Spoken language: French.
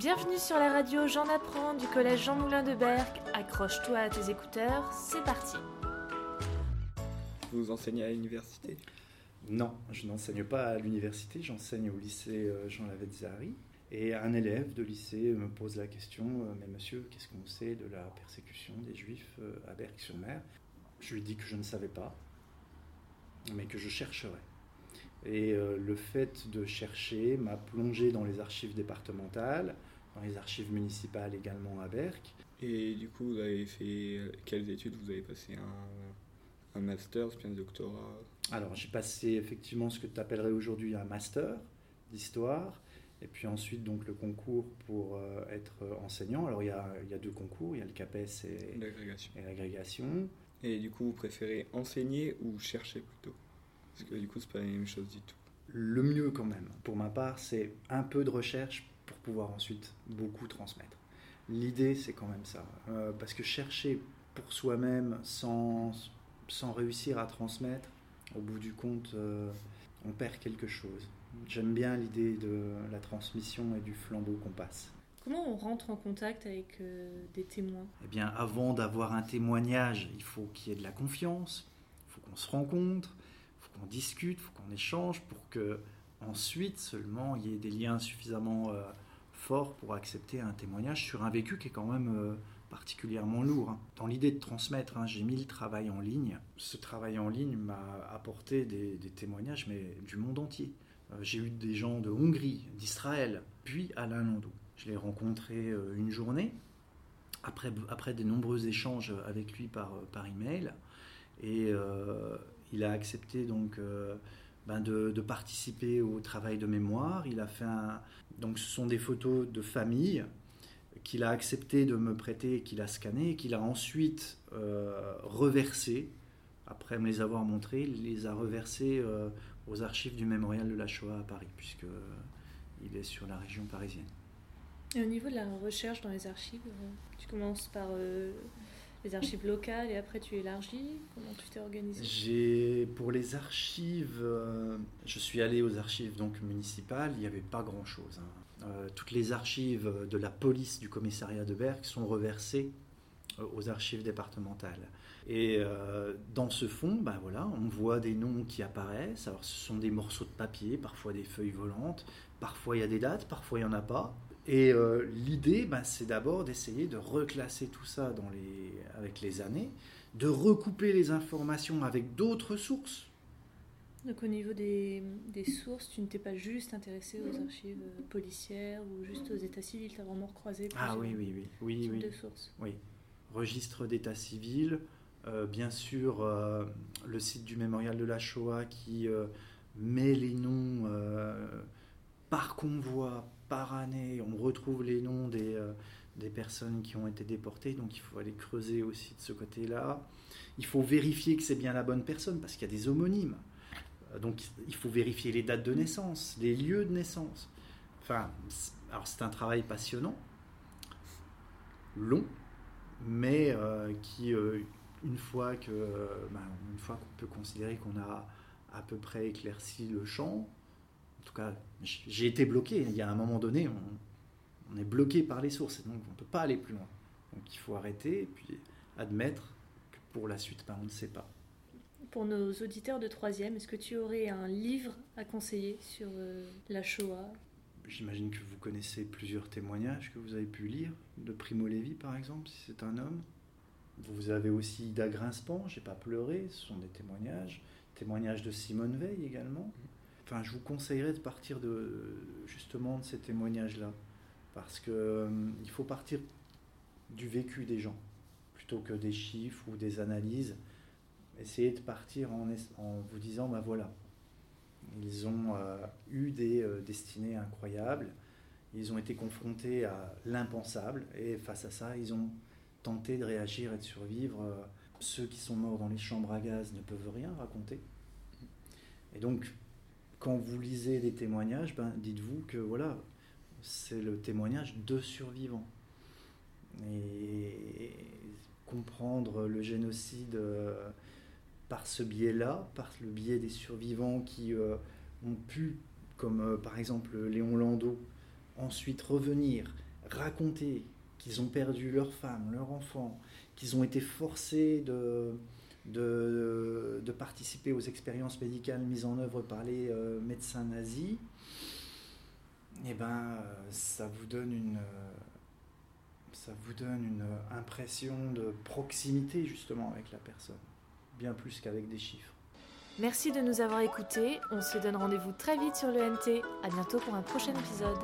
Bienvenue sur la radio J'en apprends du collège Jean Moulin de Berck. Accroche-toi à tes écouteurs, c'est parti. Vous enseignez à l'université? Non, je n'enseigne pas à l'université, j'enseigne au lycée euh, Jean Lavezzari. Et un élève de lycée me pose la question euh, Mais monsieur, qu'est-ce qu'on sait de la persécution des juifs euh, à Berck-sur-Mer? Je lui dis que je ne savais pas, mais que je chercherais. Et le fait de chercher m'a plongé dans les archives départementales, dans les archives municipales également à Berck. Et du coup, vous avez fait quelles études Vous avez passé un, un master, puis un doctorat? Alors, j'ai passé effectivement ce que tu appellerais aujourd'hui un master d'histoire. Et puis ensuite, donc, le concours pour euh, être enseignant. Alors, il y, a, il y, a, deux concours. Il y a le CAPES et l'agrégation. Et, du coup, vous préférez enseigner ou chercher plutôt? Parce que du coup, c'est pas la même chose du tout. Le mieux quand même, pour ma part, c'est un peu de recherche pour pouvoir ensuite beaucoup transmettre. L'idée, c'est quand même ça. Euh, parce que chercher pour soi-même sans, sans réussir à transmettre, au bout du compte, euh, on perd quelque chose. J'aime bien l'idée de la transmission et du flambeau qu'on passe. Comment on rentre en contact avec euh, des témoins? Eh bien, avant d'avoir un témoignage, il faut qu'il y ait de la confiance, il faut qu'on se rencontre, qu'on discute, faut qu'on échange pour que ensuite seulement il y ait des liens suffisamment euh, forts pour accepter un témoignage sur un vécu qui est quand même euh, particulièrement lourd. Hein. Dans l'idée de transmettre, hein, j'ai mis le travail en ligne. Ce travail en ligne m'a apporté des, des témoignages, mais du monde entier. Euh, j'ai eu des gens de Hongrie, d'Israël, puis Alain Landau. Je l'ai rencontré une journée, après, après de nombreux échanges avec lui par, par email, et il a accepté donc ben de, participer au travail de mémoire. Il a fait donc ce sont des photos de famille qu'il a accepté de me prêter, qu'il a scanné, qu'il a ensuite euh, reversé, après me les avoir montrées, il les a reversées euh, aux archives du mémorial de la Shoah à Paris, puisque euh, il est sur la région parisienne. Et au niveau de la recherche dans les archives, tu commences par les archives locales et après tu élargis Comment tu t'es organisé? J'ai pour les archives, je suis allé aux archives donc municipales. Il n'y avait pas grand chose. Hein. toutes les archives de la police du commissariat de Berck sont reversées aux archives départementales. Et euh, dans ce fond, ben voilà, on voit des noms qui apparaissent. Alors, ce sont des morceaux de papier, parfois des feuilles volantes, parfois il y a des dates, parfois il n'y en a pas. Et euh, l'idée, ben, c'est d'abord d'essayer de reclasser tout ça dans les, avec les années, de recouper les informations avec d'autres sources. Donc au niveau des, des sources, tu ne t'es pas juste intéressé aux archives policières ou juste aux états civils, tu as vraiment croisé ah, oui, oui, oui, oui, oui. de sources. Oui, registre d'état civil, euh, bien sûr, euh, le site du mémorial de la Shoah qui euh, met les noms par convoi, par année. On retrouve les noms des, des, personnes qui ont été déportées, donc il faut aller creuser aussi de ce côté-là. Il faut vérifier que c'est bien la bonne personne parce qu'il y a des homonymes. Donc il faut vérifier les dates de naissance, les lieux de naissance. Enfin, alors c'est un travail passionnant, long, mais qui une fois que ben, une fois qu'on peut considérer qu'on a à peu près éclairci le champ, en tout cas, j'ai été bloqué. Il y a un moment donné, on, est bloqué par les sources, et donc on ne peut pas aller plus loin. Donc il faut arrêter et puis admettre que pour la suite, ben, on ne sait pas. Pour nos auditeurs de troisième, est-ce que tu aurais un livre à conseiller sur euh, la Shoah? J'imagine que vous connaissez plusieurs témoignages que vous avez pu lire, de Primo Levi par exemple, si c'est un homme. Vous avez aussi Ida Grinspan, J'ai pas pleuré, ce sont des témoignages. Témoignages de Simone Veil également. Enfin, je vous conseillerais de partir de, justement de ces témoignages-là. Parce qu'il euh, il faut partir du vécu des gens, plutôt que des chiffres ou des analyses. Essayez de partir en, vous disant, ben voilà, ils ont euh, eu des euh, destinées incroyables, ils ont été confrontés à l'impensable, et face à ça, ils ont tenter de réagir et de survivre. Ceux qui sont morts dans les chambres à gaz ne peuvent rien raconter. Et donc, quand vous lisez des témoignages, ben, dites-vous que voilà, c'est le témoignage de survivants. Et comprendre le génocide euh, par ce biais-là, par le biais des survivants qui euh, ont pu, comme par exemple Léon Landau, ensuite revenir, raconter qu'ils ont perdu leur femme, leur enfant, qu'ils ont été forcés de, de, participer aux expériences médicales mises en œuvre par les euh, médecins nazis, eh ben, ça vous donne une, ça vous donne une impression de proximité justement avec la personne, bien plus qu'avec des chiffres. Merci de nous avoir écoutés. On se donne rendez-vous très vite sur le NT. À bientôt pour un prochain épisode.